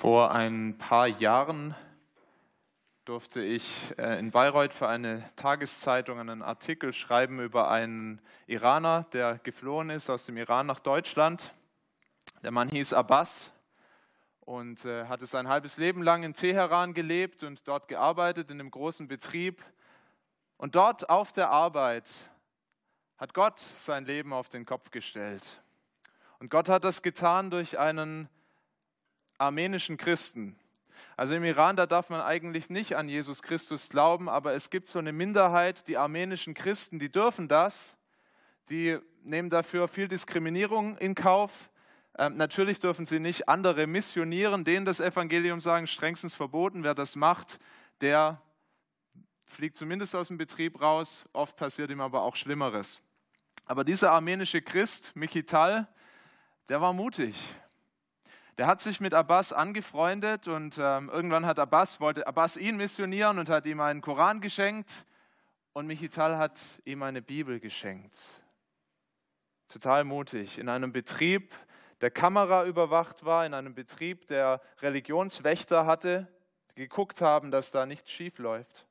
Vor ein paar Jahren durfte ich äh, in Bayreuth für eine Tageszeitung einen Artikel schreiben über einen Iraner, der geflohen ist aus dem Iran nach Deutschland. Der Mann hieß Abbas und äh, hatte sein halbes Leben lang in Teheran gelebt und dort gearbeitet in einem großen Betrieb. Und dort auf der Arbeit hat Gott sein Leben auf den Kopf gestellt. Und Gott hat das getan durch einen armenischen Christen. Also im Iran, da darf man eigentlich nicht an Jesus Christus glauben, aber es gibt so eine Minderheit, die armenischen Christen, die dürfen das. Die nehmen dafür viel Diskriminierung in Kauf. Ähm, natürlich dürfen sie nicht andere missionieren, denen das Evangelium sagen, strengstens verboten. Wer das macht, der fliegt zumindest aus dem Betrieb raus. Oft passiert ihm aber auch Schlimmeres. Aber dieser armenische Christ, Mikital, der war mutig der hat sich mit Abbas angefreundet und ähm, irgendwann hat Abbas, wollte Abbas ihn missionieren und hat ihm einen Koran geschenkt und Michital hat ihm eine Bibel geschenkt. Total mutig. In einem Betrieb, der Kamera überwacht war, in einem Betrieb, der Religionswächter hatte, die geguckt haben, dass da nichts schief läuft,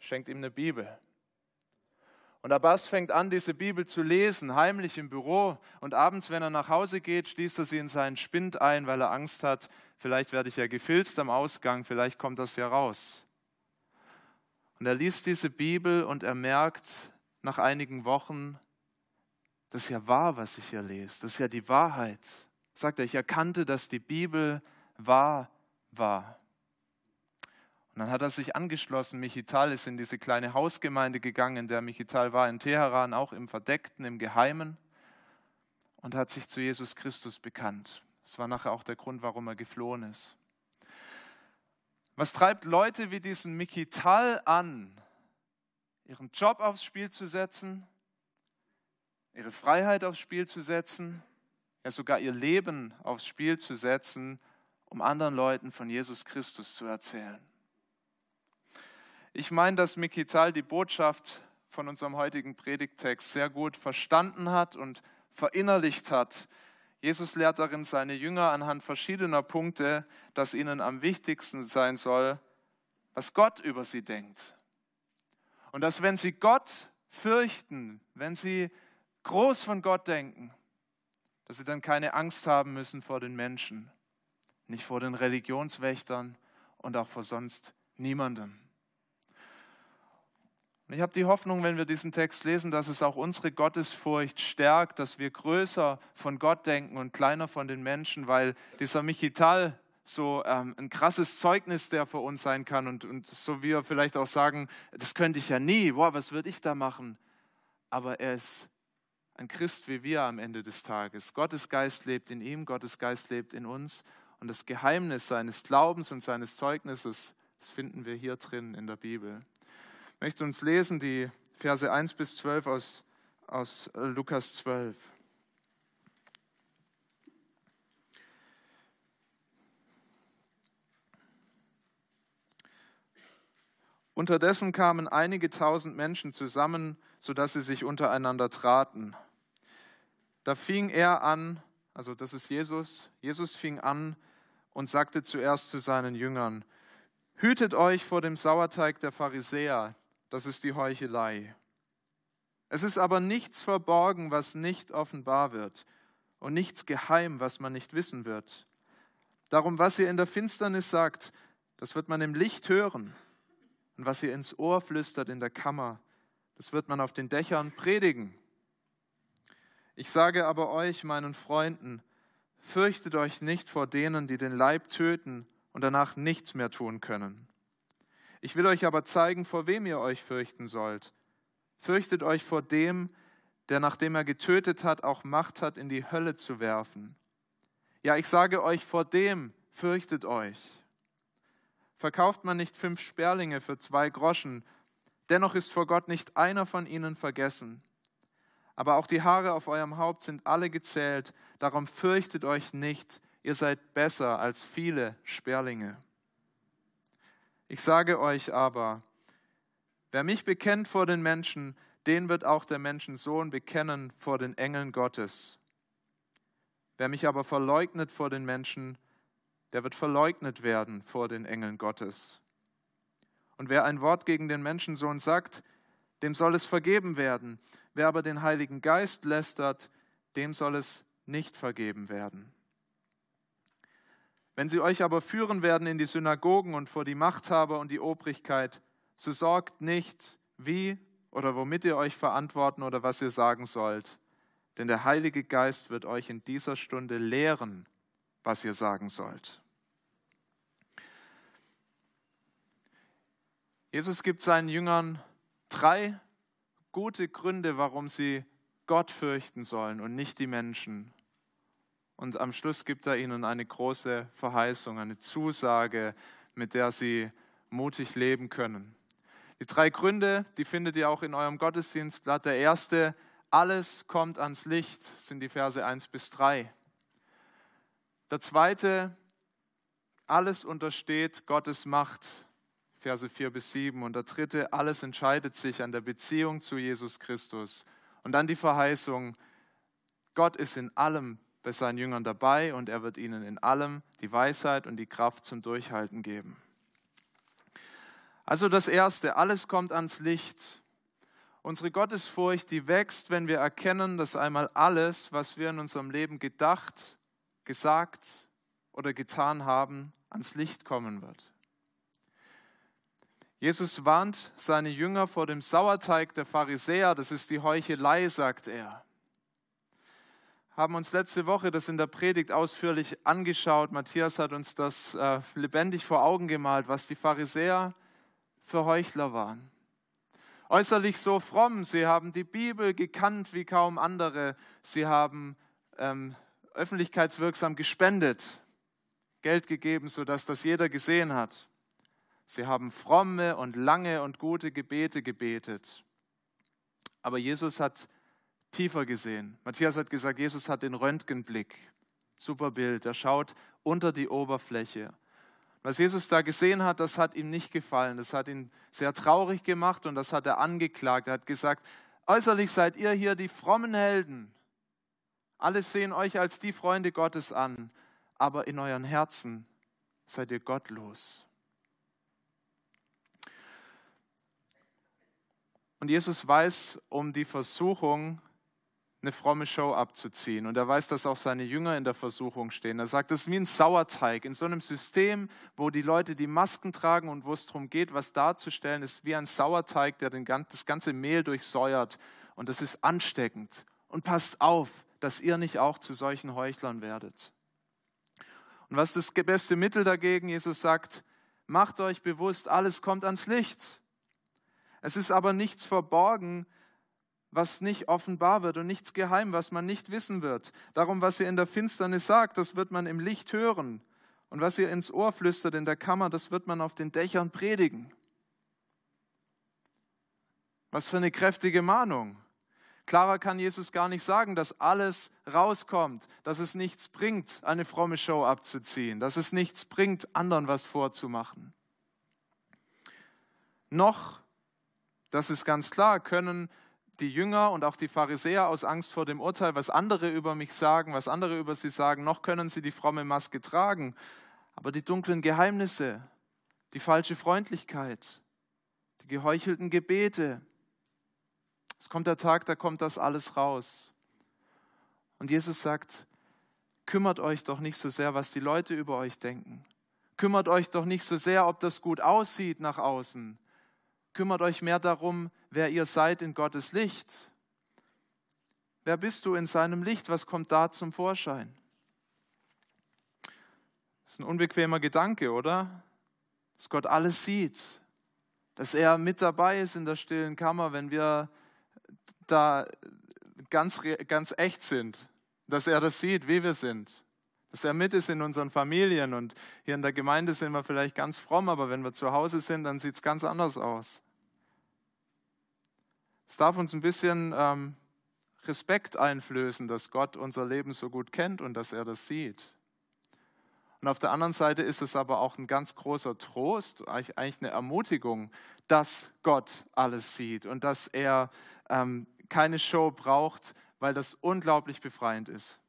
schenkt ihm eine Bibel. Und Abbas fängt an, diese Bibel zu lesen, heimlich im Büro. Und abends, wenn er nach Hause geht, schließt er sie in seinen Spind ein, weil er Angst hat, vielleicht werde ich ja gefilzt am Ausgang, vielleicht kommt das ja raus. Und er liest diese Bibel und er merkt nach einigen Wochen, das ist ja wahr, was ich hier lese. Das ist ja die Wahrheit. Sagt er, ich erkannte, dass die Bibel wahr war. Und dann hat er sich angeschlossen. Michital ist in diese kleine Hausgemeinde gegangen, in der Michital war in Teheran, auch im Verdeckten, im Geheimen, und hat sich zu Jesus Christus bekannt. Das war nachher auch der Grund, warum er geflohen ist. Was treibt Leute wie diesen Michital an, ihren Job aufs Spiel zu setzen, ihre Freiheit aufs Spiel zu setzen, ja sogar ihr Leben aufs Spiel zu setzen, um anderen Leuten von Jesus Christus zu erzählen? Ich meine, dass Mikital die Botschaft von unserem heutigen Predigttext sehr gut verstanden hat und verinnerlicht hat. Jesus lehrt darin seine Jünger anhand verschiedener Punkte, dass ihnen am wichtigsten sein soll, was Gott über sie denkt. Und dass wenn sie Gott fürchten, wenn sie groß von Gott denken, dass sie dann keine Angst haben müssen vor den Menschen, nicht vor den Religionswächtern und auch vor sonst niemandem. Und ich habe die Hoffnung, wenn wir diesen Text lesen, dass es auch unsere Gottesfurcht stärkt, dass wir größer von Gott denken und kleiner von den Menschen, weil dieser Michital so ähm, ein krasses Zeugnis, der für uns sein kann und, und so wir vielleicht auch sagen, das könnte ich ja nie, boah, was würde ich da machen? Aber er ist ein Christ wie wir am Ende des Tages. Gottes Geist lebt in ihm, Gottes Geist lebt in uns und das Geheimnis seines Glaubens und seines Zeugnisses, das finden wir hier drin in der Bibel. Möchte uns lesen die Verse 1 bis 12 aus, aus Lukas 12. Unterdessen kamen einige tausend Menschen zusammen, sodass sie sich untereinander traten. Da fing er an, also das ist Jesus, Jesus fing an und sagte zuerst zu seinen Jüngern, Hütet euch vor dem Sauerteig der Pharisäer, das ist die Heuchelei. Es ist aber nichts verborgen, was nicht offenbar wird, und nichts geheim, was man nicht wissen wird. Darum, was ihr in der Finsternis sagt, das wird man im Licht hören, und was ihr ins Ohr flüstert in der Kammer, das wird man auf den Dächern predigen. Ich sage aber euch, meinen Freunden, fürchtet euch nicht vor denen, die den Leib töten und danach nichts mehr tun können. Ich will euch aber zeigen, vor wem ihr euch fürchten sollt. Fürchtet euch vor dem, der nachdem er getötet hat, auch Macht hat, in die Hölle zu werfen. Ja, ich sage euch, vor dem fürchtet euch. Verkauft man nicht fünf Sperlinge für zwei Groschen, dennoch ist vor Gott nicht einer von ihnen vergessen. Aber auch die Haare auf eurem Haupt sind alle gezählt, darum fürchtet euch nicht, ihr seid besser als viele Sperlinge. Ich sage euch aber, wer mich bekennt vor den Menschen, den wird auch der Menschensohn bekennen vor den Engeln Gottes. Wer mich aber verleugnet vor den Menschen, der wird verleugnet werden vor den Engeln Gottes. Und wer ein Wort gegen den Menschensohn sagt, dem soll es vergeben werden. Wer aber den Heiligen Geist lästert, dem soll es nicht vergeben werden. Wenn sie euch aber führen werden in die Synagogen und vor die Machthaber und die Obrigkeit, so sorgt nicht, wie oder womit ihr euch verantworten oder was ihr sagen sollt. Denn der Heilige Geist wird euch in dieser Stunde lehren, was ihr sagen sollt. Jesus gibt seinen Jüngern drei gute Gründe, warum sie Gott fürchten sollen und nicht die Menschen. Und am Schluss gibt er ihnen eine große Verheißung, eine Zusage, mit der sie mutig leben können. Die drei Gründe, die findet ihr auch in eurem Gottesdienstblatt. Der erste, alles kommt ans Licht, sind die Verse 1 bis 3. Der zweite, alles untersteht Gottes Macht, Verse 4 bis 7. Und der dritte, alles entscheidet sich an der Beziehung zu Jesus Christus. Und dann die Verheißung, Gott ist in allem bei seinen Jüngern dabei und er wird ihnen in allem die Weisheit und die Kraft zum Durchhalten geben. Also das Erste, alles kommt ans Licht. Unsere Gottesfurcht, die wächst, wenn wir erkennen, dass einmal alles, was wir in unserem Leben gedacht, gesagt oder getan haben, ans Licht kommen wird. Jesus warnt seine Jünger vor dem Sauerteig der Pharisäer, das ist die Heuchelei, sagt er. Haben uns letzte Woche das in der Predigt ausführlich angeschaut. Matthias hat uns das äh, lebendig vor Augen gemalt, was die Pharisäer für Heuchler waren. Äußerlich so fromm, sie haben die Bibel gekannt wie kaum andere, sie haben ähm, öffentlichkeitswirksam gespendet, Geld gegeben, sodass das jeder gesehen hat. Sie haben fromme und lange und gute Gebete gebetet. Aber Jesus hat tiefer gesehen. Matthias hat gesagt, Jesus hat den Röntgenblick. Super Bild. Er schaut unter die Oberfläche. Was Jesus da gesehen hat, das hat ihm nicht gefallen. Das hat ihn sehr traurig gemacht und das hat er angeklagt. Er hat gesagt, äußerlich seid ihr hier die frommen Helden. Alle sehen euch als die Freunde Gottes an, aber in euren Herzen seid ihr gottlos. Und Jesus weiß um die Versuchung, eine fromme Show abzuziehen. Und er weiß, dass auch seine Jünger in der Versuchung stehen. Er sagt, das ist wie ein Sauerteig. In so einem System, wo die Leute die Masken tragen und wo es darum geht, was darzustellen, ist wie ein Sauerteig, der den, das ganze Mehl durchsäuert. Und das ist ansteckend. Und passt auf, dass ihr nicht auch zu solchen Heuchlern werdet. Und was ist das beste Mittel dagegen? Jesus sagt, macht euch bewusst, alles kommt ans Licht. Es ist aber nichts verborgen, was nicht offenbar wird und nichts geheim, was man nicht wissen wird. Darum, was ihr in der Finsternis sagt, das wird man im Licht hören. Und was ihr ins Ohr flüstert in der Kammer, das wird man auf den Dächern predigen. Was für eine kräftige Mahnung. Klarer kann Jesus gar nicht sagen, dass alles rauskommt, dass es nichts bringt, eine fromme Show abzuziehen, dass es nichts bringt, anderen was vorzumachen. Noch das ist ganz klar, können die Jünger und auch die Pharisäer aus Angst vor dem Urteil, was andere über mich sagen, was andere über sie sagen, noch können sie die fromme Maske tragen. Aber die dunklen Geheimnisse, die falsche Freundlichkeit, die geheuchelten Gebete, es kommt der Tag, da kommt das alles raus. Und Jesus sagt, kümmert euch doch nicht so sehr, was die Leute über euch denken. Kümmert euch doch nicht so sehr, ob das gut aussieht nach außen. Kümmert euch mehr darum, wer ihr seid in Gottes Licht. Wer bist du in seinem Licht? Was kommt da zum Vorschein? Das ist ein unbequemer Gedanke, oder? Dass Gott alles sieht. Dass er mit dabei ist in der stillen Kammer, wenn wir da ganz, ganz echt sind. Dass er das sieht, wie wir sind dass er mit ist in unseren Familien. Und hier in der Gemeinde sind wir vielleicht ganz fromm, aber wenn wir zu Hause sind, dann sieht es ganz anders aus. Es darf uns ein bisschen ähm, Respekt einflößen, dass Gott unser Leben so gut kennt und dass er das sieht. Und auf der anderen Seite ist es aber auch ein ganz großer Trost, eigentlich eine Ermutigung, dass Gott alles sieht und dass er ähm, keine Show braucht, weil das unglaublich befreiend ist.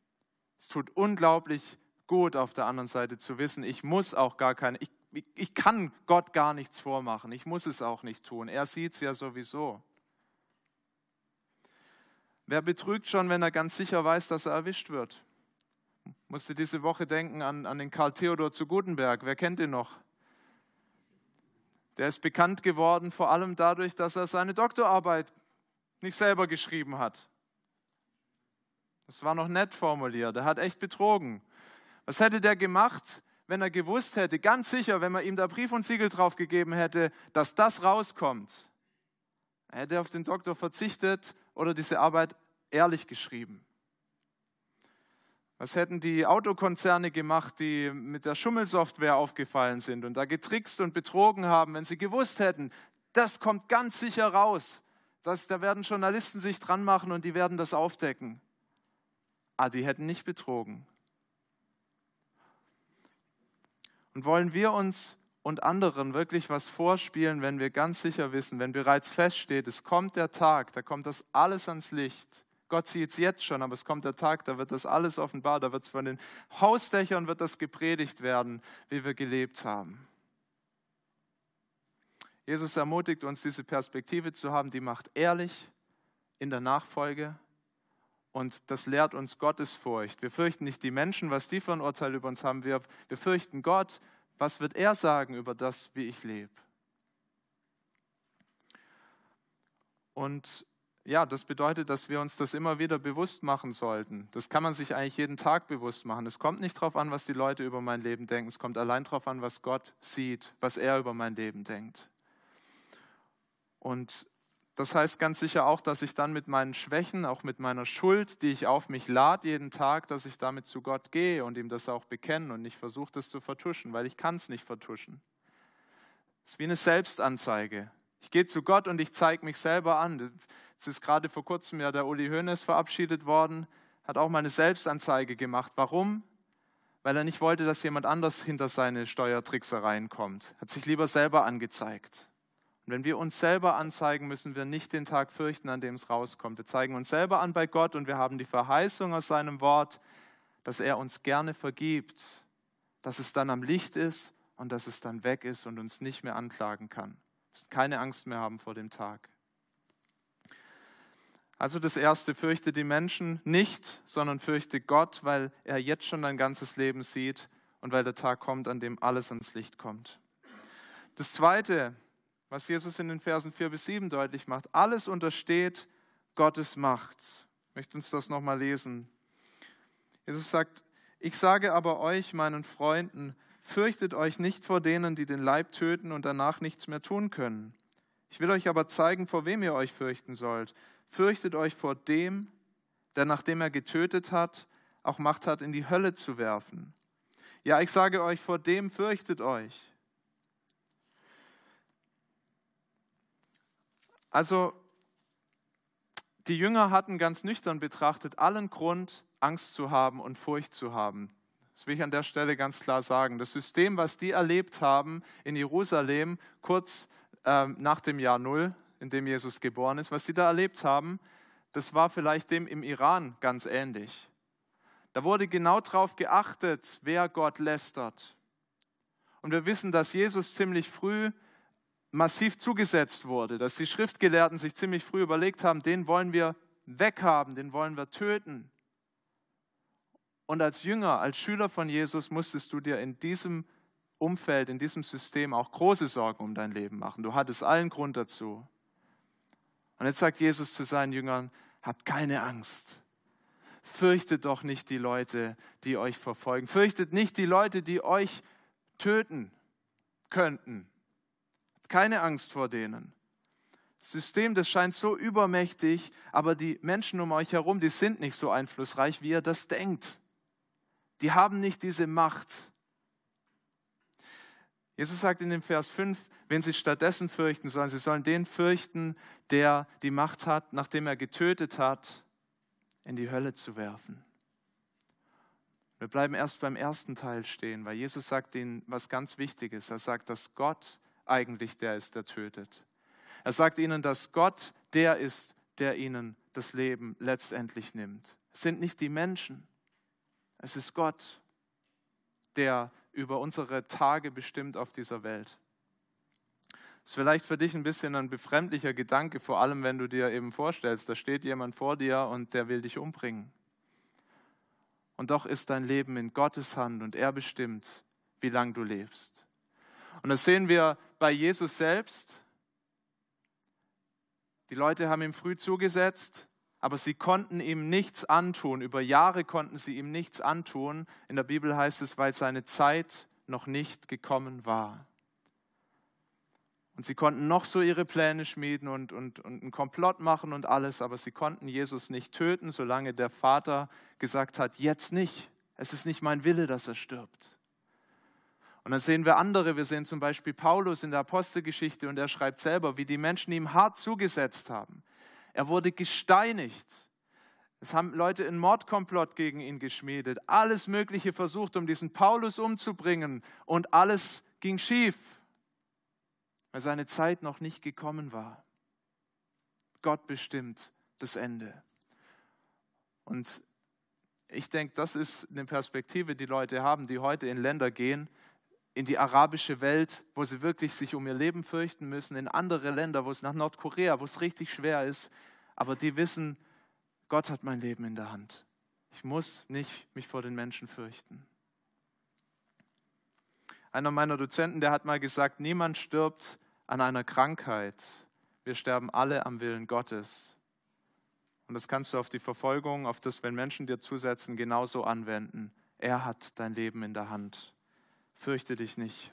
Es tut unglaublich gut auf der anderen Seite zu wissen, ich muss auch gar keine, ich, ich, kann Gott gar nichts vormachen, ich muss es auch nicht tun. Er sieht es ja sowieso. Wer betrügt schon, wenn er ganz sicher weiß, dass er erwischt wird? Musste diese Woche denken an, an den Karl Theodor zu Gutenberg. Wer kennt ihn noch? Der ist bekannt geworden vor allem dadurch, dass er seine Doktorarbeit nicht selber geschrieben hat. Das war noch nett formuliert. Er hat echt betrogen. Was hätte der gemacht, wenn er gewusst hätte, ganz sicher, wenn man ihm da Brief und Siegel drauf gegeben hätte, dass das rauskommt? Er hätte auf den Doktor verzichtet oder diese Arbeit ehrlich geschrieben. Was hätten die Autokonzerne gemacht, die mit der Schummelsoftware aufgefallen sind und da getrickst und betrogen haben, wenn sie gewusst hätten, das kommt ganz sicher raus. Das, da werden Journalisten sich dran machen und die werden das aufdecken. Ah, die hätten nicht betrogen. Und wollen wir uns und anderen wirklich was vorspielen, wenn wir ganz sicher wissen, wenn bereits feststeht, es kommt der Tag, da kommt das alles ans Licht. Gott sieht es jetzt schon, aber es kommt der Tag, da wird das alles offenbar, da wird es von den Hausdächern wird das gepredigt werden, wie wir gelebt haben. Jesus ermutigt uns, diese Perspektive zu haben, die macht ehrlich in der Nachfolge und das lehrt uns Gottesfurcht. Wir fürchten nicht die Menschen, was die für ein Urteil über uns haben. Wir, wir fürchten Gott. Was wird er sagen über das, wie ich lebe? Und ja, das bedeutet, dass wir uns das immer wieder bewusst machen sollten. Das kann man sich eigentlich jeden Tag bewusst machen. Es kommt nicht darauf an, was die Leute über mein Leben denken. Es kommt allein darauf an, was Gott sieht, was er über mein Leben denkt. Und das heißt ganz sicher auch, dass ich dann mit meinen Schwächen, auch mit meiner Schuld, die ich auf mich lade jeden Tag, dass ich damit zu Gott gehe und ihm das auch bekenne und nicht versuche, das zu vertuschen, weil ich kann es nicht vertuschen. Es ist wie eine Selbstanzeige. Ich gehe zu Gott und ich zeige mich selber an. Es ist gerade vor kurzem ja der Uli Hoeneß verabschiedet worden, hat auch mal eine Selbstanzeige gemacht. Warum? Weil er nicht wollte, dass jemand anders hinter seine Steuertricksereien kommt. Hat sich lieber selber angezeigt. Und wenn wir uns selber anzeigen, müssen wir nicht den Tag fürchten, an dem es rauskommt. Wir zeigen uns selber an bei Gott und wir haben die Verheißung aus seinem Wort, dass er uns gerne vergibt, dass es dann am Licht ist und dass es dann weg ist und uns nicht mehr anklagen kann. Wir müssen keine Angst mehr haben vor dem Tag. Also das Erste, fürchte die Menschen nicht, sondern fürchte Gott, weil er jetzt schon dein ganzes Leben sieht und weil der Tag kommt, an dem alles ans Licht kommt. Das Zweite, was Jesus in den Versen 4 bis 7 deutlich macht. Alles untersteht Gottes Macht. Ich möchte uns das nochmal lesen. Jesus sagt, ich sage aber euch, meinen Freunden, fürchtet euch nicht vor denen, die den Leib töten und danach nichts mehr tun können. Ich will euch aber zeigen, vor wem ihr euch fürchten sollt. Fürchtet euch vor dem, der nachdem er getötet hat, auch Macht hat, in die Hölle zu werfen. Ja, ich sage euch, vor dem fürchtet euch. Also die Jünger hatten ganz nüchtern betrachtet allen Grund, Angst zu haben und Furcht zu haben. Das will ich an der Stelle ganz klar sagen. Das System, was die erlebt haben in Jerusalem, kurz ähm, nach dem Jahr Null, in dem Jesus geboren ist, was sie da erlebt haben, das war vielleicht dem im Iran ganz ähnlich. Da wurde genau darauf geachtet, wer Gott lästert. Und wir wissen, dass Jesus ziemlich früh massiv zugesetzt wurde, dass die Schriftgelehrten sich ziemlich früh überlegt haben, den wollen wir weghaben, den wollen wir töten. Und als Jünger, als Schüler von Jesus musstest du dir in diesem Umfeld, in diesem System auch große Sorgen um dein Leben machen. Du hattest allen Grund dazu. Und jetzt sagt Jesus zu seinen Jüngern, habt keine Angst. Fürchtet doch nicht die Leute, die euch verfolgen. Fürchtet nicht die Leute, die euch töten könnten. Keine Angst vor denen. Das System, das scheint so übermächtig, aber die Menschen um euch herum, die sind nicht so einflussreich, wie ihr das denkt. Die haben nicht diese Macht. Jesus sagt in dem Vers 5, wenn sie stattdessen fürchten sollen, sie sollen den fürchten, der die Macht hat, nachdem er getötet hat, in die Hölle zu werfen. Wir bleiben erst beim ersten Teil stehen, weil Jesus sagt ihnen was ganz Wichtiges. Er sagt, dass Gott eigentlich der ist, der tötet. Er sagt ihnen, dass Gott der ist, der ihnen das Leben letztendlich nimmt. Es sind nicht die Menschen, es ist Gott. der über unsere Tage bestimmt auf dieser Welt. Das ist vielleicht für dich ein bisschen ein befremdlicher Gedanke, vor allem wenn du dir eben vorstellst, da steht jemand vor dir und der will dich umbringen. Und doch ist dein Leben in Gottes Hand und er bestimmt, wie lange du lebst. Und das sehen wir bei Jesus selbst. Die Leute haben ihm früh zugesetzt, aber sie konnten ihm nichts antun. Über Jahre konnten sie ihm nichts antun. In der Bibel heißt es, weil seine Zeit noch nicht gekommen war. Und sie konnten noch so ihre Pläne schmieden und, und, und einen Komplott machen und alles, aber sie konnten Jesus nicht töten, solange der Vater gesagt hat, jetzt nicht. Es ist nicht mein Wille, dass er stirbt. Und dann sehen wir andere, wir sehen zum Beispiel Paulus in der Apostelgeschichte und er schreibt selber, wie die Menschen ihm hart zugesetzt haben. Er wurde gesteinigt. Es haben Leute einen Mordkomplott gegen ihn geschmiedet, alles Mögliche versucht, um diesen Paulus umzubringen. Und alles ging schief, weil seine Zeit noch nicht gekommen war. Gott bestimmt das Ende. Und ich denke, das ist eine Perspektive, die Leute haben, die heute in Länder gehen, in die arabische Welt, wo sie wirklich sich um ihr Leben fürchten müssen, in andere Länder, wo es nach Nordkorea, wo es richtig schwer ist, aber die wissen, Gott hat mein Leben in der Hand. Ich muss nicht mich vor den Menschen fürchten. Einer meiner Dozenten, der hat mal gesagt, niemand stirbt an einer Krankheit. Wir sterben alle am Willen Gottes. Und das kannst du auf die Verfolgung, auf das, wenn Menschen dir zusetzen, genauso anwenden. Er hat dein Leben in der Hand fürchte dich nicht.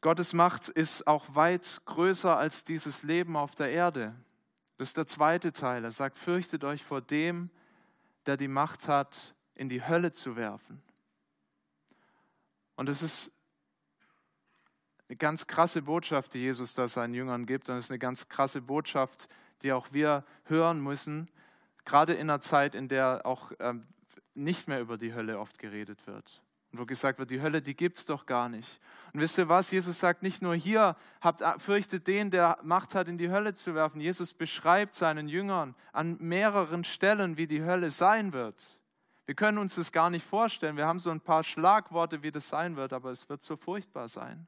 Gottes Macht ist auch weit größer als dieses Leben auf der Erde. Das ist der zweite Teil. Er sagt, fürchtet euch vor dem, der die Macht hat, in die Hölle zu werfen. Und es ist eine ganz krasse Botschaft, die Jesus da seinen Jüngern gibt. Und es ist eine ganz krasse Botschaft, die auch wir hören müssen, gerade in einer Zeit, in der auch ähm, nicht mehr über die Hölle oft geredet wird. Und wo gesagt wird, die Hölle, die gibt es doch gar nicht. Und wisst ihr was? Jesus sagt nicht nur hier, habt, fürchtet den, der Macht hat, in die Hölle zu werfen. Jesus beschreibt seinen Jüngern an mehreren Stellen, wie die Hölle sein wird. Wir können uns das gar nicht vorstellen. Wir haben so ein paar Schlagworte, wie das sein wird, aber es wird so furchtbar sein.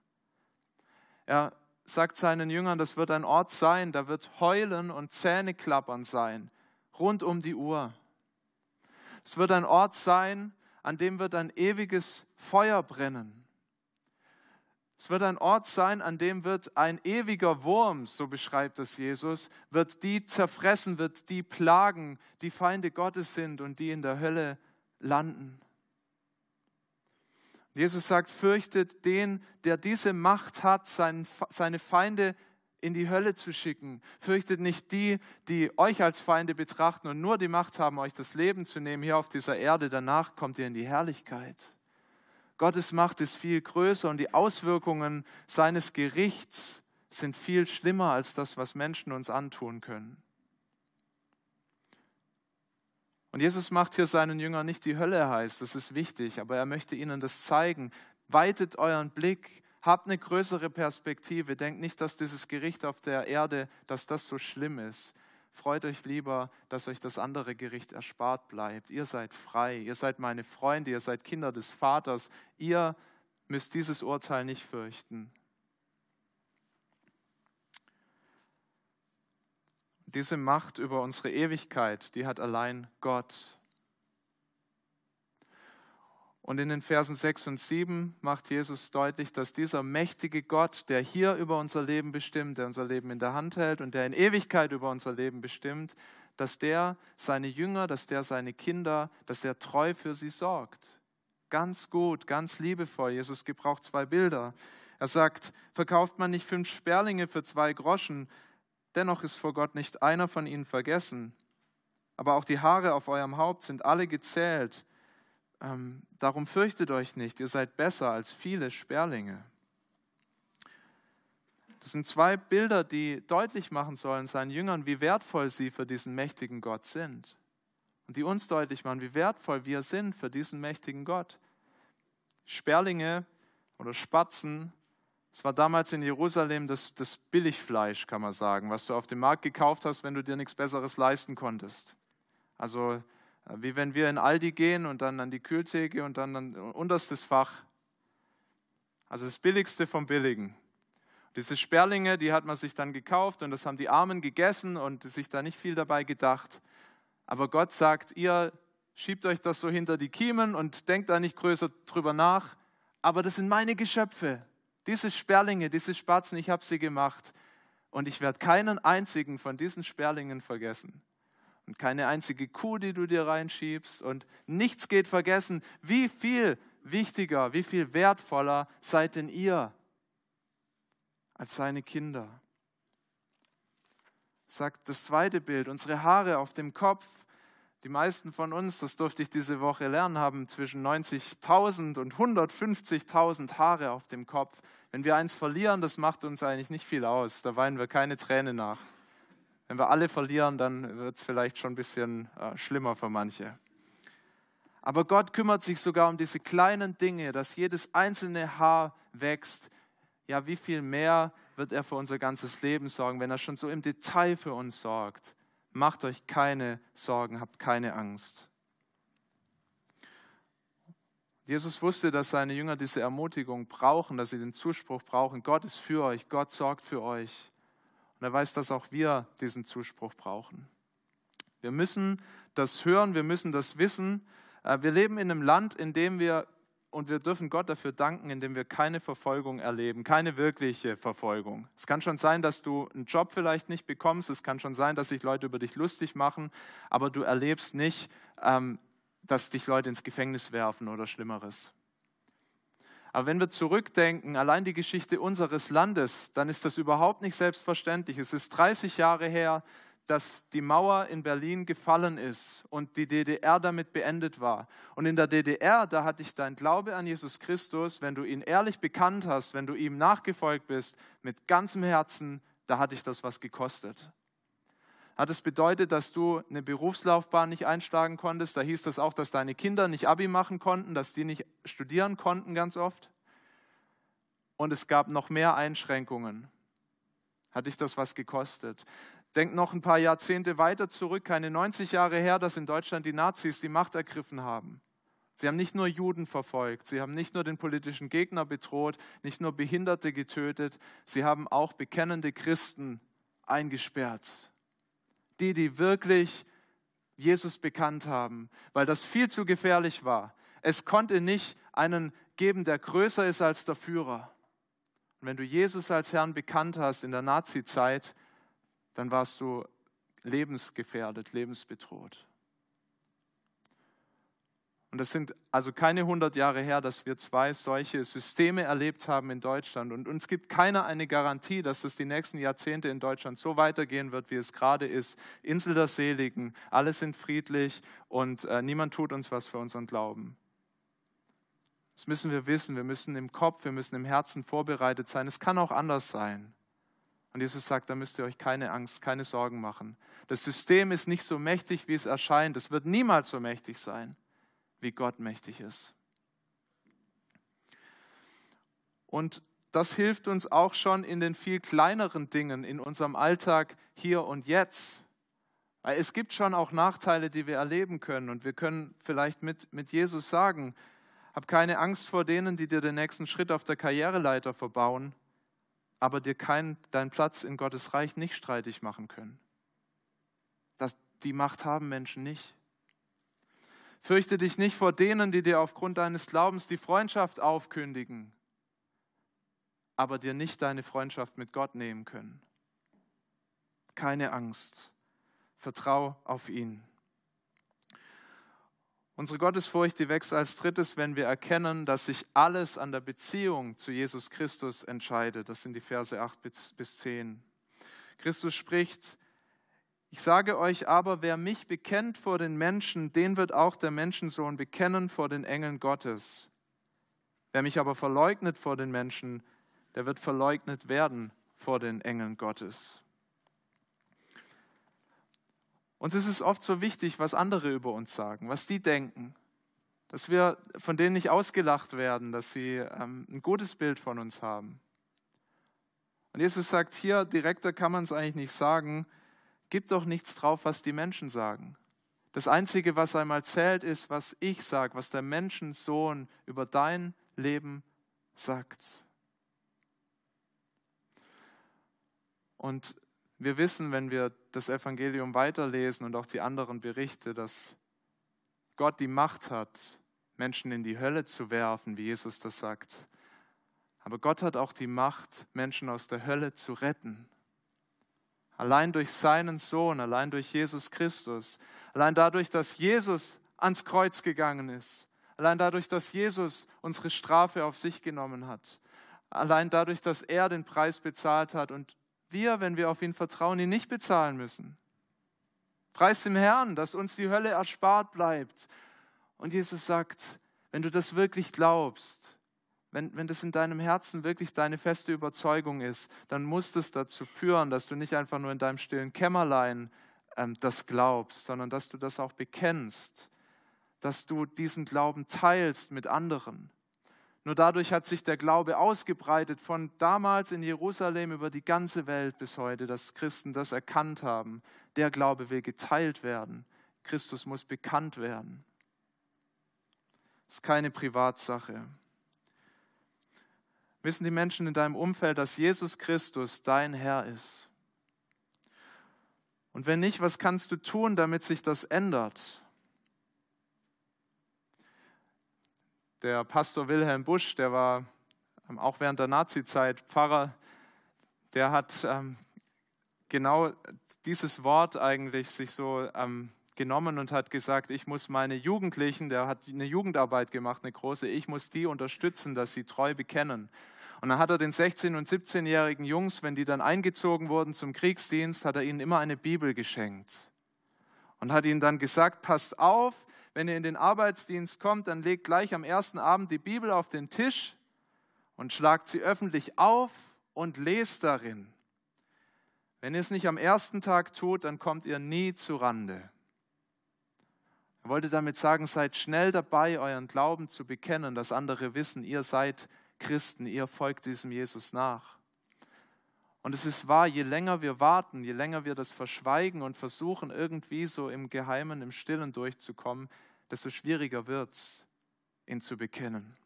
Er sagt seinen Jüngern, das wird ein Ort sein, da wird Heulen und Zähneklappern sein, rund um die Uhr. Es wird ein Ort sein, an dem wird ein ewiges Feuer brennen. Es wird ein Ort sein, an dem wird ein ewiger Wurm, so beschreibt es Jesus, wird die zerfressen, wird die plagen, die Feinde Gottes sind und die in der Hölle landen. Jesus sagt, fürchtet den, der diese Macht hat, seine Feinde in die Hölle zu schicken. Fürchtet nicht die, die euch als Feinde betrachten und nur die Macht haben, euch das Leben zu nehmen hier auf dieser Erde. Danach kommt ihr in die Herrlichkeit. Gottes Macht ist viel größer und die Auswirkungen seines Gerichts sind viel schlimmer als das, was Menschen uns antun können. Und Jesus macht hier seinen Jüngern nicht die Hölle heiß, das ist wichtig, aber er möchte ihnen das zeigen. Weitet euren Blick Habt eine größere Perspektive. Denkt nicht, dass dieses Gericht auf der Erde, dass das so schlimm ist. Freut euch lieber, dass euch das andere Gericht erspart bleibt. Ihr seid frei. Ihr seid meine Freunde. Ihr seid Kinder des Vaters. Ihr müsst dieses Urteil nicht fürchten. Diese Macht über unsere Ewigkeit, die hat allein Gott. Und in den Versen 6 und 7 macht Jesus deutlich, dass dieser mächtige Gott, der hier über unser Leben bestimmt, der unser Leben in der Hand hält und der in Ewigkeit über unser Leben bestimmt, dass der seine Jünger, dass der seine Kinder, dass der treu für sie sorgt. Ganz gut, ganz liebevoll. Jesus gebraucht zwei Bilder. Er sagt, verkauft man nicht fünf Sperlinge für zwei Groschen, dennoch ist vor Gott nicht einer von ihnen vergessen. Aber auch die Haare auf eurem Haupt sind alle gezählt. Ähm, darum fürchtet euch nicht, ihr seid besser als viele Sperlinge. Das sind zwei Bilder, die deutlich machen sollen seinen Jüngern, wie wertvoll sie für diesen mächtigen Gott sind. Und die uns deutlich machen, wie wertvoll wir sind für diesen mächtigen Gott. Sperlinge oder Spatzen, das war damals in Jerusalem das, das Billigfleisch, kann man sagen, was du auf dem Markt gekauft hast, wenn du dir nichts Besseres leisten konntest. Also Wie wenn wir in Aldi gehen und dann an die Kühltheke und dann an unterstes Fach. Also das Billigste vom Billigen. Diese Sperlinge, die hat man sich dann gekauft und das haben die Armen gegessen und sich da nicht viel dabei gedacht. Aber Gott sagt, ihr schiebt euch das so hinter die Kiemen und denkt da nicht größer drüber nach. Aber das sind meine Geschöpfe. Diese Sperlinge, diese Spatzen, ich habe sie gemacht. Und ich werde keinen einzigen von diesen Sperlingen vergessen. Und keine einzige Kuh, die du dir reinschiebst. Und nichts geht vergessen. Wie viel wichtiger, wie viel wertvoller seid denn ihr als seine Kinder? Sagt das zweite Bild, unsere Haare auf dem Kopf. Die meisten von uns, das durfte ich diese Woche lernen, haben zwischen 90.000 und 150.000 Haare auf dem Kopf. Wenn wir eins verlieren, das macht uns eigentlich nicht viel aus. Da weinen wir keine Träne nach. Wenn wir alle verlieren, dann wird es vielleicht schon ein bisschen äh, schlimmer für manche. Aber Gott kümmert sich sogar um diese kleinen Dinge, dass jedes einzelne Haar wächst. Ja, wie viel mehr wird er für unser ganzes Leben sorgen, wenn er schon so im Detail für uns sorgt. Macht euch keine Sorgen, habt keine Angst. Jesus wusste, dass seine Jünger diese Ermutigung brauchen, dass sie den Zuspruch brauchen. Gott ist für euch, Gott sorgt für euch. Und er weiß, dass auch wir diesen Zuspruch brauchen. Wir müssen das hören, wir müssen das wissen. Äh, wir leben in einem Land, in dem wir, und wir dürfen Gott dafür danken, in dem wir keine Verfolgung erleben, keine wirkliche Verfolgung. Es kann schon sein, dass du einen Job vielleicht nicht bekommst, es kann schon sein, dass sich Leute über dich lustig machen, aber du erlebst nicht, ähm, dass dich Leute ins Gefängnis werfen oder Schlimmeres. Aber wenn wir zurückdenken, allein die Geschichte unseres Landes, dann ist das überhaupt nicht selbstverständlich. Es ist 30 Jahre her, dass die Mauer in Berlin gefallen ist und die DDR damit beendet war. Und in der DDR, da hat dich dein Glaube an Jesus Christus, wenn du ihn ehrlich bekannt hast, wenn du ihm nachgefolgt bist, mit ganzem Herzen, da hat dich das was gekostet. Hat es bedeutet, dass du eine Berufslaufbahn nicht einschlagen konntest? Da hieß das auch, dass deine Kinder nicht Abi machen konnten, dass die nicht studieren konnten ganz oft. Und es gab noch mehr Einschränkungen. Hat dich das was gekostet? Denk noch ein paar Jahrzehnte weiter zurück, keine 90 Jahre her, dass in Deutschland die Nazis die Macht ergriffen haben. Sie haben nicht nur Juden verfolgt, sie haben nicht nur den politischen Gegner bedroht, nicht nur Behinderte getötet, sie haben auch bekennende Christen eingesperrt die, die wirklich Jesus bekannt haben, weil das viel zu gefährlich war. Es konnte nicht einen geben, der größer ist als der Führer. Und wenn du Jesus als Herrn bekannt hast in der Nazi-Zeit, dann warst du lebensgefährdet, lebensbedroht. Und das sind also keine 100 Jahre her, dass wir zwei solche Systeme erlebt haben in Deutschland. Und uns gibt keiner eine Garantie, dass es die nächsten Jahrzehnte in Deutschland so weitergehen wird, wie es gerade ist. Insel der Seligen, alle sind friedlich und äh, niemand tut uns was für unseren Glauben. Das müssen wir wissen. Wir müssen im Kopf, wir müssen im Herzen vorbereitet sein. Es kann auch anders sein. Und Jesus sagt, da müsst ihr euch keine Angst, keine Sorgen machen. Das System ist nicht so mächtig, wie es erscheint. Es wird niemals so mächtig sein wie Gott mächtig ist. Und das hilft uns auch schon in den viel kleineren Dingen in unserem Alltag hier und jetzt. Weil es gibt schon auch Nachteile, die wir erleben können. Und wir können vielleicht mit, mit Jesus sagen, hab keine Angst vor denen, die dir den nächsten Schritt auf der Karriereleiter verbauen, aber dir keinen, deinen Platz in Gottes Reich nicht streitig machen können. Das, die Macht haben Menschen nicht. Fürchte dich nicht vor denen, die dir aufgrund deines Glaubens die Freundschaft aufkündigen, aber dir nicht deine Freundschaft mit Gott nehmen können. Keine Angst. Vertrau auf ihn. Unsere Gottesfurcht, die wächst als drittes, wenn wir erkennen, dass sich alles an der Beziehung zu Jesus Christus entscheidet. Das sind die Verse 8 bis 10. Christus spricht, ich sage euch aber, wer mich bekennt vor den Menschen, den wird auch der Menschensohn bekennen vor den Engeln Gottes. Wer mich aber verleugnet vor den Menschen, der wird verleugnet werden vor den Engeln Gottes. Uns ist es oft so wichtig, was andere über uns sagen, was die denken, dass wir von denen nicht ausgelacht werden, dass sie ähm, ein gutes Bild von uns haben. Und Jesus sagt hier, direkter kann man es eigentlich nicht sagen, Gib doch nichts drauf, was die Menschen sagen. Das Einzige, was einmal zählt, ist, was ich sage, was der Menschensohn über dein Leben sagt. Und wir wissen, wenn wir das Evangelium weiterlesen und auch die anderen Berichte, dass Gott die Macht hat, Menschen in die Hölle zu werfen, wie Jesus das sagt. Aber Gott hat auch die Macht, Menschen aus der Hölle zu retten. Allein durch seinen Sohn, allein durch Jesus Christus, allein dadurch, dass Jesus ans Kreuz gegangen ist, allein dadurch, dass Jesus unsere Strafe auf sich genommen hat, allein dadurch, dass er den Preis bezahlt hat und wir, wenn wir auf ihn vertrauen, ihn nicht bezahlen müssen. Preis dem Herrn, dass uns die Hölle erspart bleibt. Und Jesus sagt, wenn du das wirklich glaubst, wenn, wenn das in deinem Herzen wirklich deine feste Überzeugung ist, dann muss das dazu führen, dass du nicht einfach nur in deinem stillen Kämmerlein ähm, das glaubst, sondern dass du das auch bekennst, dass du diesen Glauben teilst mit anderen. Nur dadurch hat sich der Glaube ausgebreitet von damals in Jerusalem über die ganze Welt bis heute, dass Christen das erkannt haben. Der Glaube will geteilt werden. Christus muss bekannt werden. Das ist keine Privatsache. Wissen die Menschen in deinem Umfeld, dass Jesus Christus dein Herr ist? Und wenn nicht, was kannst du tun, damit sich das ändert? Der Pastor Wilhelm Busch, der war ähm, auch während der Nazizeit Pfarrer, der hat ähm, genau dieses Wort eigentlich sich so ähm, genommen und hat gesagt, ich muss meine Jugendlichen, der hat eine Jugendarbeit gemacht, eine große, ich muss die unterstützen, dass sie treu bekennen. Und dann hat er den 16- und 17-jährigen Jungs, wenn die dann eingezogen wurden zum Kriegsdienst, hat er ihnen immer eine Bibel geschenkt. Und hat ihnen dann gesagt, passt auf, wenn ihr in den Arbeitsdienst kommt, dann legt gleich am ersten Abend die Bibel auf den Tisch und schlagt sie öffentlich auf und lest darin. Wenn ihr es nicht am ersten Tag tut, dann kommt ihr nie zu Rande. Er wollte damit sagen, seid schnell dabei, euren Glauben zu bekennen, dass andere wissen, ihr seid Christen, ihr folgt diesem Jesus nach. Und es ist wahr, je länger wir warten, je länger wir das verschweigen und versuchen, irgendwie so im Geheimen, im Stillen durchzukommen, desto schwieriger wird es, ihn zu bekennen.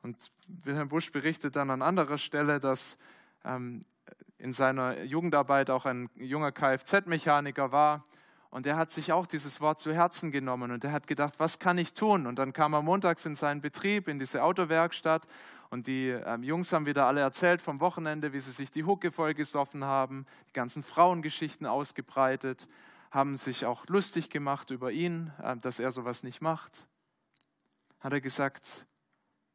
Und Wilhelm Busch berichtet dann an anderer Stelle, dass ähm, in seiner Jugendarbeit auch ein junger Kfz-Mechaniker war und er hat sich auch dieses Wort zu Herzen genommen und er hat gedacht, was kann ich tun? Und dann kam er montags in seinen Betrieb, in diese Autowerkstatt und die ähm, Jungs haben wieder alle erzählt vom Wochenende, wie sie sich die Hucke vollgesoffen haben, die ganzen Frauengeschichten ausgebreitet, haben sich auch lustig gemacht über ihn, äh, dass er sowas nicht macht. Hat er gesagt,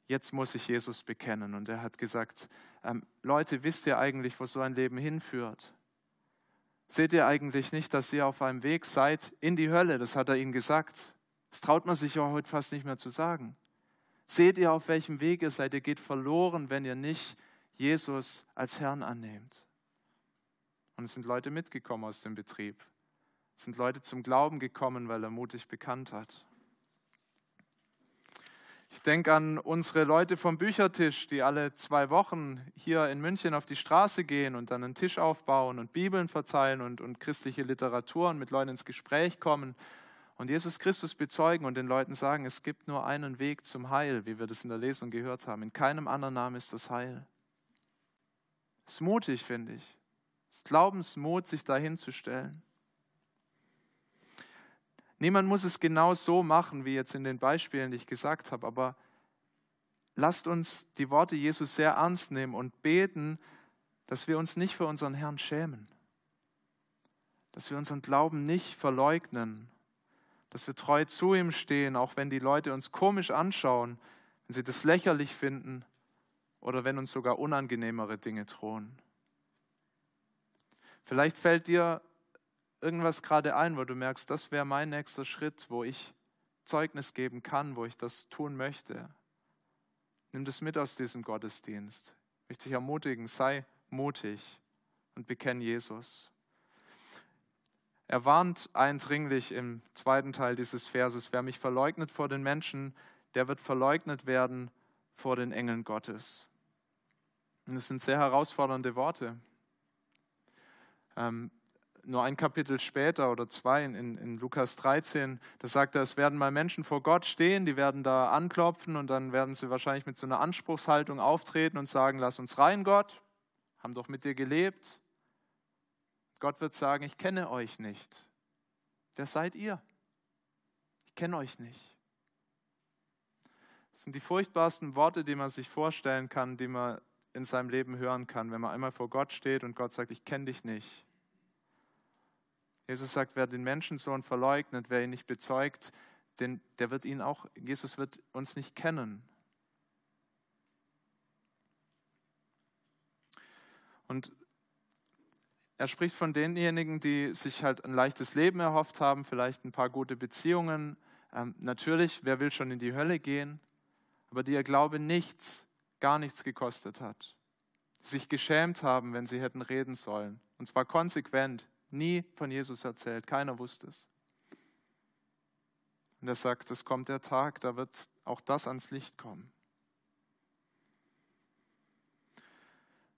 jetzt muss ich Jesus bekennen. Und er hat gesagt, ähm, Leute, wisst ihr eigentlich, wo so ein Leben hinführt? Seht ihr eigentlich nicht, dass ihr auf einem Weg seid in die Hölle? Das hat er ihnen gesagt. Das traut man sich ja heute fast nicht mehr zu sagen. Seht ihr, auf welchem Weg ihr seid? Ihr geht verloren, wenn ihr nicht Jesus als Herrn annehmt. Und es sind Leute mitgekommen aus dem Betrieb. Es sind Leute zum Glauben gekommen, weil er mutig bekannt hat. Ich denke an unsere Leute vom Büchertisch, die alle zwei Wochen hier in München auf die Straße gehen und dann einen Tisch aufbauen und Bibeln verteilen und, und christliche Literatur und mit Leuten ins Gespräch kommen und Jesus Christus bezeugen und den Leuten sagen, es gibt nur einen Weg zum Heil, wie wir das in der Lesung gehört haben. In keinem anderen Namen ist das Heil. Es ist mutig, finde ich. Es ist Glaubensmut, sich dahin zu stellen. Niemand muss es genau so machen, wie jetzt in den Beispielen, die ich gesagt habe, aber lasst uns die Worte Jesus sehr ernst nehmen und beten, dass wir uns nicht für unseren Herrn schämen, dass wir unseren Glauben nicht verleugnen, dass wir treu zu ihm stehen, auch wenn die Leute uns komisch anschauen, wenn sie das lächerlich finden oder wenn uns sogar unangenehmere Dinge drohen. Vielleicht fällt dir irgendwas gerade ein, wo du merkst, das wäre mein nächster Schritt, wo ich Zeugnis geben kann, wo ich das tun möchte. Nimm das mit aus diesem Gottesdienst. Ich möchte dich ermutigen, sei mutig und bekenn Jesus. Er warnt eindringlich im zweiten Teil dieses Verses, wer mich verleugnet vor den Menschen, der wird verleugnet werden vor den Engeln Gottes. Und es sind sehr herausfordernde Worte. Ähm, nur ein Kapitel später oder zwei in, in, Lukas 13, da sagt er, es werden mal Menschen vor Gott stehen, die werden da anklopfen und dann werden sie wahrscheinlich mit so einer Anspruchshaltung auftreten und sagen, lass uns rein, Gott, haben doch mit dir gelebt. Gott wird sagen, ich kenne euch nicht. Wer seid ihr? Ich kenne euch nicht. Das sind die furchtbarsten Worte, die man sich vorstellen kann, die man in seinem Leben hören kann, wenn man einmal vor Gott steht und Gott sagt, ich kenne dich nicht. Jesus sagt, wer den Menschensohn verleugnet, wer ihn nicht bezeugt, den, der wird ihn auch, Jesus wird uns nicht kennen. Und er spricht von denjenigen, die sich halt ein leichtes Leben erhofft haben, vielleicht ein paar gute Beziehungen. Ähm, natürlich, wer will schon in die Hölle gehen? Aber die ihr Glaube nichts, gar nichts gekostet hat. Sich geschämt haben, wenn sie hätten reden sollen. Und zwar konsequent, nie von Jesus erzählt, keiner wusste es. Und er sagt, es kommt der Tag, da wird auch das ans Licht kommen.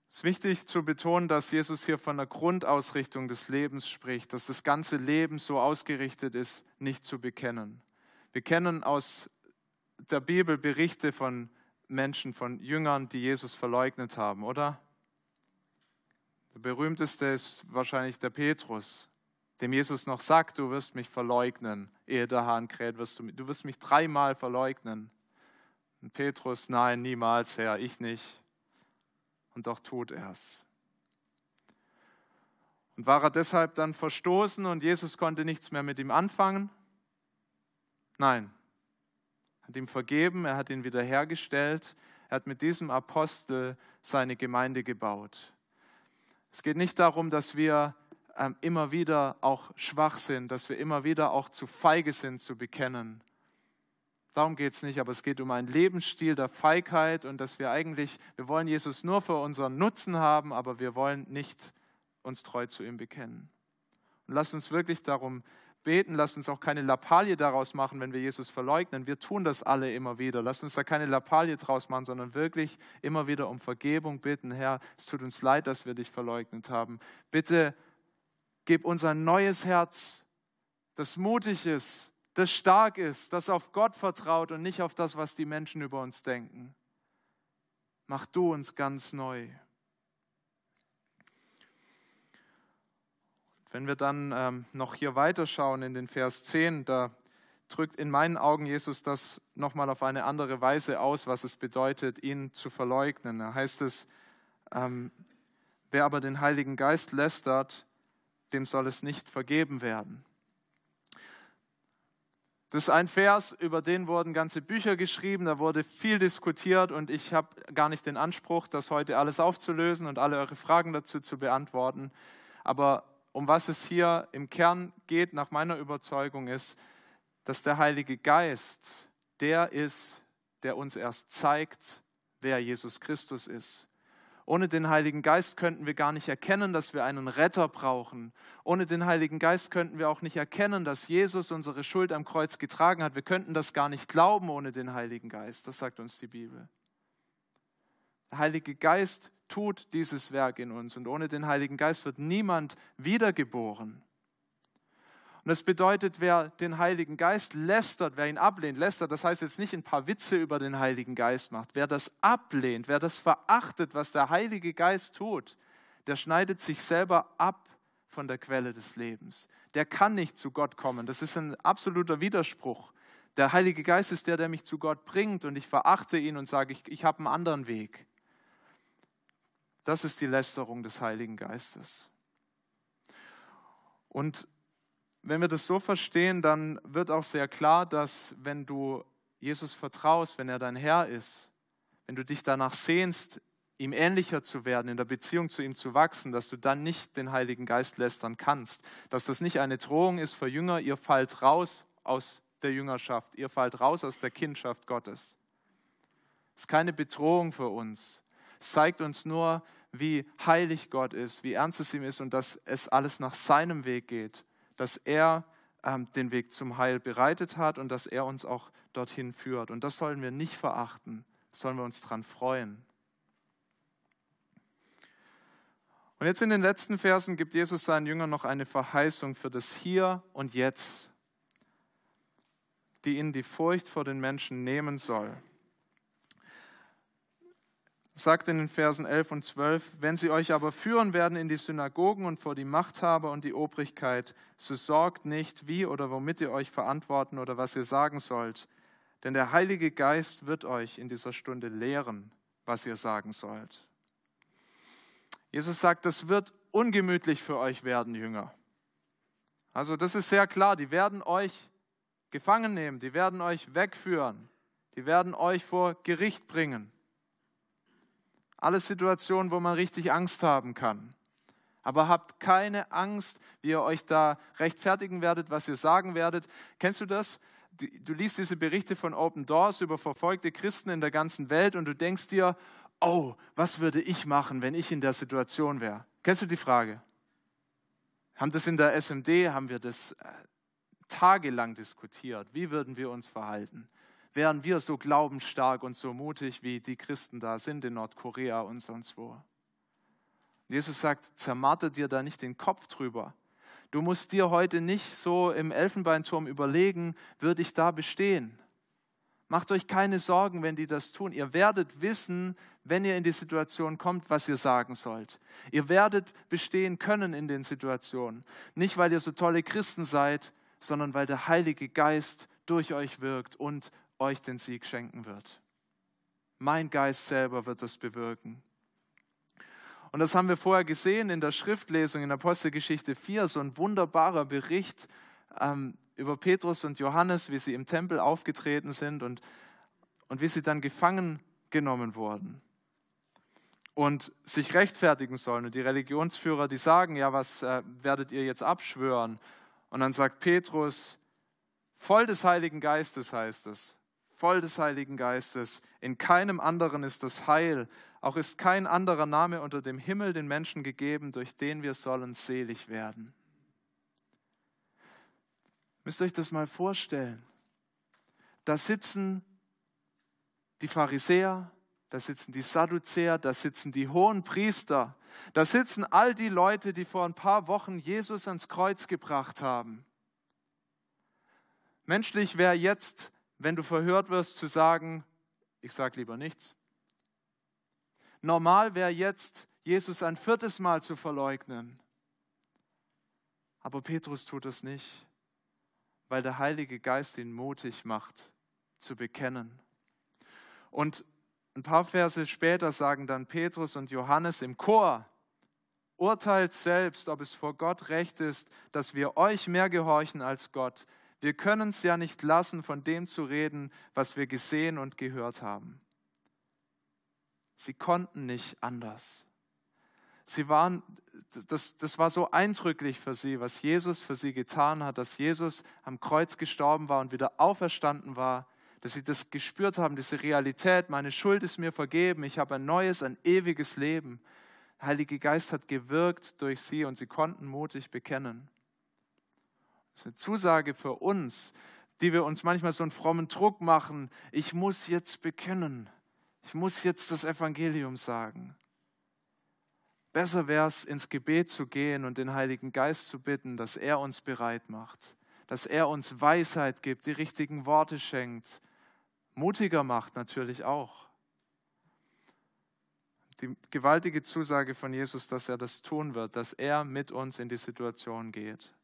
Es ist wichtig zu betonen, dass Jesus hier von der Grundausrichtung des Lebens spricht, dass das ganze Leben so ausgerichtet ist, nicht zu bekennen. Wir kennen aus der Bibel Berichte von Menschen, von Jüngern, die Jesus verleugnet haben, oder? Der berühmteste ist wahrscheinlich der Petrus, dem Jesus noch sagt, du wirst mich verleugnen, ehe der Hahn kräht, wirst du, du wirst mich dreimal verleugnen. Und Petrus, nein, niemals, Herr, ich nicht und doch tut er es. Und war er deshalb dann verstoßen und Jesus konnte nichts mehr mit ihm anfangen? Nein. Er hat ihm vergeben, er hat ihn wiederhergestellt, er hat mit diesem Apostel seine Gemeinde gebaut. Es geht nicht darum, dass wir ähm, immer wieder auch schwach sind, dass wir immer wieder auch zu feige sind zu bekennen, Darum geht es nicht, aber es geht um einen Lebensstil der Feigheit und dass wir eigentlich, wir wollen Jesus nur für unseren Nutzen haben, aber wir wollen nicht uns treu zu ihm bekennen. Und lasst uns wirklich darum beten, lasst uns auch keine Lappalie daraus machen, wenn wir Jesus verleugnen. Wir tun das alle immer wieder. Lasst uns da keine Lappalie draus machen, sondern wirklich immer wieder um Vergebung bitten. Herr, es tut uns leid, dass wir dich verleugnet haben. Bitte gib uns ein neues Herz, das mutig ist, das stark ist, das auf Gott vertraut und nicht auf das, was die Menschen über uns denken. Mach du uns ganz neu. Wenn wir dann ähm, noch hier weiterschauen in den Vers 10, da drückt in meinen Augen Jesus das nochmal auf eine andere Weise aus, was es bedeutet, ihn zu verleugnen. Da heißt es, ähm, wer aber den Heiligen Geist lästert, dem soll es nicht vergeben werden. Das ist ein Vers, über den wurden ganze Bücher geschrieben, da wurde viel diskutiert und ich habe gar nicht den Anspruch, das heute alles aufzulösen und alle eure Fragen dazu zu beantworten. Aber um was es hier im Kern geht, nach meiner Überzeugung, ist, dass der Heilige Geist der ist, der uns erst zeigt, wer Jesus Christus ist. Ohne den Heiligen Geist könnten wir gar nicht erkennen, dass wir einen Retter brauchen. Ohne den Heiligen Geist könnten wir auch nicht erkennen, dass Jesus unsere Schuld am Kreuz getragen hat. Wir könnten das gar nicht glauben ohne den Heiligen Geist. Das sagt uns die Bibel. Der Heilige Geist tut dieses Werk in uns und ohne den Heiligen Geist wird niemand wiedergeboren. Und das bedeutet, wer den Heiligen Geist lästert, wer ihn ablehnt, lästert, das heißt jetzt nicht ein paar Witze über den Heiligen Geist macht. Wer das ablehnt, wer das verachtet, was der Heilige Geist tut, der schneidet sich selber ab von der Quelle des Lebens. Der kann nicht zu Gott kommen. Das ist ein absoluter Widerspruch. Der Heilige Geist ist der, der mich zu Gott bringt und ich verachte ihn und sage, ich, ich habe einen anderen Weg. Das ist die Lästerung des Heiligen Geistes. Und wenn wir das so verstehen, dann wird auch sehr klar, dass wenn du Jesus vertraust, wenn er dein Herr ist, wenn du dich danach sehnst, ihm ähnlicher zu werden, in der Beziehung zu ihm zu wachsen, dass du dann nicht den Heiligen Geist lästern kannst, dass das nicht eine Drohung ist für Jünger, ihr fallt raus aus der Jüngerschaft, ihr fallt raus aus der Kindschaft Gottes. Es ist keine Bedrohung für uns. Zeigt uns nur, wie heilig Gott ist, wie ernst es ihm ist und dass es alles nach seinem Weg geht dass er ähm, den Weg zum Heil bereitet hat und dass er uns auch dorthin führt. Und das sollen wir nicht verachten, sollen wir uns daran freuen. Und jetzt in den letzten Versen gibt Jesus seinen Jüngern noch eine Verheißung für das Hier und Jetzt, die ihnen die Furcht vor den Menschen nehmen soll sagt in den Versen 11 und 12, wenn sie euch aber führen werden in die Synagogen und vor die Machthaber und die Obrigkeit, so sorgt nicht, wie oder womit ihr euch verantworten oder was ihr sagen sollt, denn der Heilige Geist wird euch in dieser Stunde lehren, was ihr sagen sollt. Jesus sagt, das wird ungemütlich für euch werden, Jünger. Also das ist sehr klar, die werden euch gefangen nehmen, die werden euch wegführen, die werden euch vor Gericht bringen. Alles Situationen, wo man richtig Angst haben kann. Aber habt keine Angst, wie ihr euch da rechtfertigen werdet, was ihr sagen werdet. Kennst du das? Du liest diese Berichte von Open Doors über verfolgte Christen in der ganzen Welt und du denkst dir, oh, was würde ich machen, wenn ich in der Situation wäre? Kennst du die Frage? Haben das in der SMD, haben wir das äh, tagelang diskutiert. Wie würden wir uns verhalten? Wären wir so glaubensstark und so mutig, wie die Christen da sind in Nordkorea und sonst wo. Jesus sagt, zermarter dir da nicht den Kopf drüber. Du musst dir heute nicht so im Elfenbeinturm überlegen, würde ich da bestehen? Macht euch keine Sorgen, wenn die das tun. Ihr werdet wissen, wenn ihr in die Situation kommt, was ihr sagen sollt. Ihr werdet bestehen können in den Situationen. Nicht, weil ihr so tolle Christen seid, sondern weil der Heilige Geist durch euch wirkt und euch den Sieg schenken wird. Mein Geist selber wird das bewirken. Und das haben wir vorher gesehen in der Schriftlesung in Apostelgeschichte 4, so ein wunderbarer Bericht ähm, über Petrus und Johannes, wie sie im Tempel aufgetreten sind und, und wie sie dann gefangen genommen wurden und sich rechtfertigen sollen. Und die Religionsführer, die sagen, ja, was äh, werdet ihr jetzt abschwören? Und dann sagt Petrus, voll des Heiligen Geistes heißt es, voll des Heiligen Geistes. In keinem anderen ist das Heil. Auch ist kein anderer Name unter dem Himmel den Menschen gegeben, durch den wir sollen selig werden. Müsst ihr euch das mal vorstellen. Da sitzen die Pharisäer, da sitzen die Sadduzäer, da sitzen die hohen Priester, da sitzen all die Leute, die vor ein paar Wochen Jesus ans Kreuz gebracht haben. Menschlich wäre jetzt wenn du verhört wirst, zu sagen, ich sage lieber nichts. Normal wäre jetzt, Jesus ein viertes Mal zu verleugnen. Aber Petrus tut es nicht, weil der Heilige Geist ihn mutig macht, zu bekennen. Und ein paar Verse später sagen dann Petrus und Johannes im Chor, urteilt selbst, ob es vor Gott recht ist, dass wir euch mehr gehorchen als Gott, wir können es ja nicht lassen, von dem zu reden, was wir gesehen und gehört haben. Sie konnten nicht anders. Sie waren, das, das war so eindrücklich für sie, was Jesus für sie getan hat, dass Jesus am Kreuz gestorben war und wieder auferstanden war, dass sie das gespürt haben, diese Realität, meine Schuld ist mir vergeben, ich habe ein neues, ein ewiges Leben. Der Heilige Geist hat gewirkt durch sie und sie konnten mutig bekennen. Das ist eine Zusage für uns, die wir uns manchmal so einen frommen Druck machen. Ich muss jetzt bekennen. Ich muss jetzt das Evangelium sagen. Besser wäre es, ins Gebet zu gehen und den Heiligen Geist zu bitten, dass er uns bereit macht, dass er uns Weisheit gibt, die richtigen Worte schenkt, mutiger macht natürlich auch. Die gewaltige Zusage von Jesus, dass er das tun wird, dass er mit uns in die Situation geht.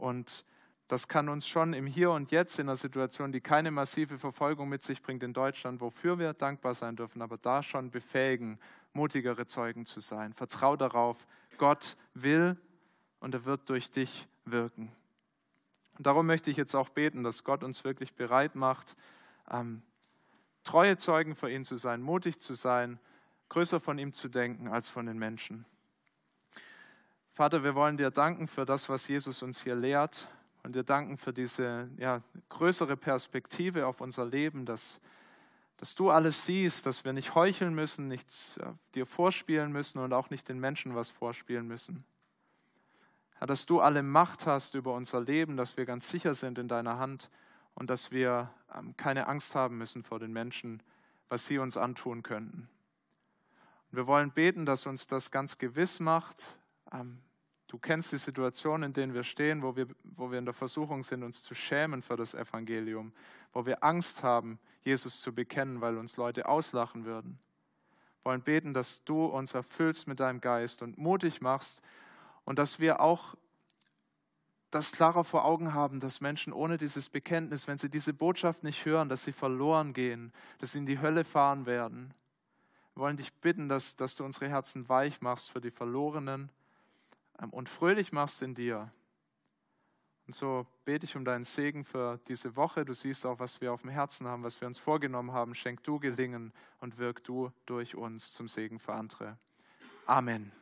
Und das kann uns schon im Hier und Jetzt in einer Situation, die keine massive Verfolgung mit sich bringt in Deutschland, wofür wir dankbar sein dürfen, aber da schon befähigen, mutigere Zeugen zu sein. Vertrau darauf, Gott will und er wird durch dich wirken. Und darum möchte ich jetzt auch beten, dass Gott uns wirklich bereit macht, ähm, treue Zeugen für ihn zu sein, mutig zu sein, größer von ihm zu denken als von den Menschen. Vater, wir wollen dir danken für das, was Jesus uns hier lehrt und dir danken für diese ja, größere Perspektive auf unser Leben, dass, dass du alles siehst, dass wir nicht heucheln müssen, nichts ja, dir vorspielen müssen und auch nicht den Menschen was vorspielen müssen. Herr, dass du alle Macht hast über unser Leben, dass wir ganz sicher sind in deiner Hand und dass wir ähm, keine Angst haben müssen vor den Menschen, was sie uns antun könnten. Wir wollen beten, dass uns das ganz gewiss macht. Ähm, du kennst die Situation, in denen wir stehen, wo wir, wo wir in der Versuchung sind, uns zu schämen für das Evangelium, wo wir Angst haben, Jesus zu bekennen, weil uns Leute auslachen würden. Wir wollen beten, dass du uns erfüllst mit deinem Geist und mutig machst und dass wir auch das klarer vor Augen haben, dass Menschen ohne dieses Bekenntnis, wenn sie diese Botschaft nicht hören, dass sie verloren gehen, dass sie in die Hölle fahren werden. Wir wollen dich bitten, dass, dass du unsere Herzen weich machst für die Verlorenen und fröhlich machst in dir. Und so bete ich um deinen Segen für diese Woche. Du siehst auch, was wir auf dem Herzen haben, was wir uns vorgenommen haben. Schenk du Gelingen und wirk du durch uns zum Segen für andere. Amen.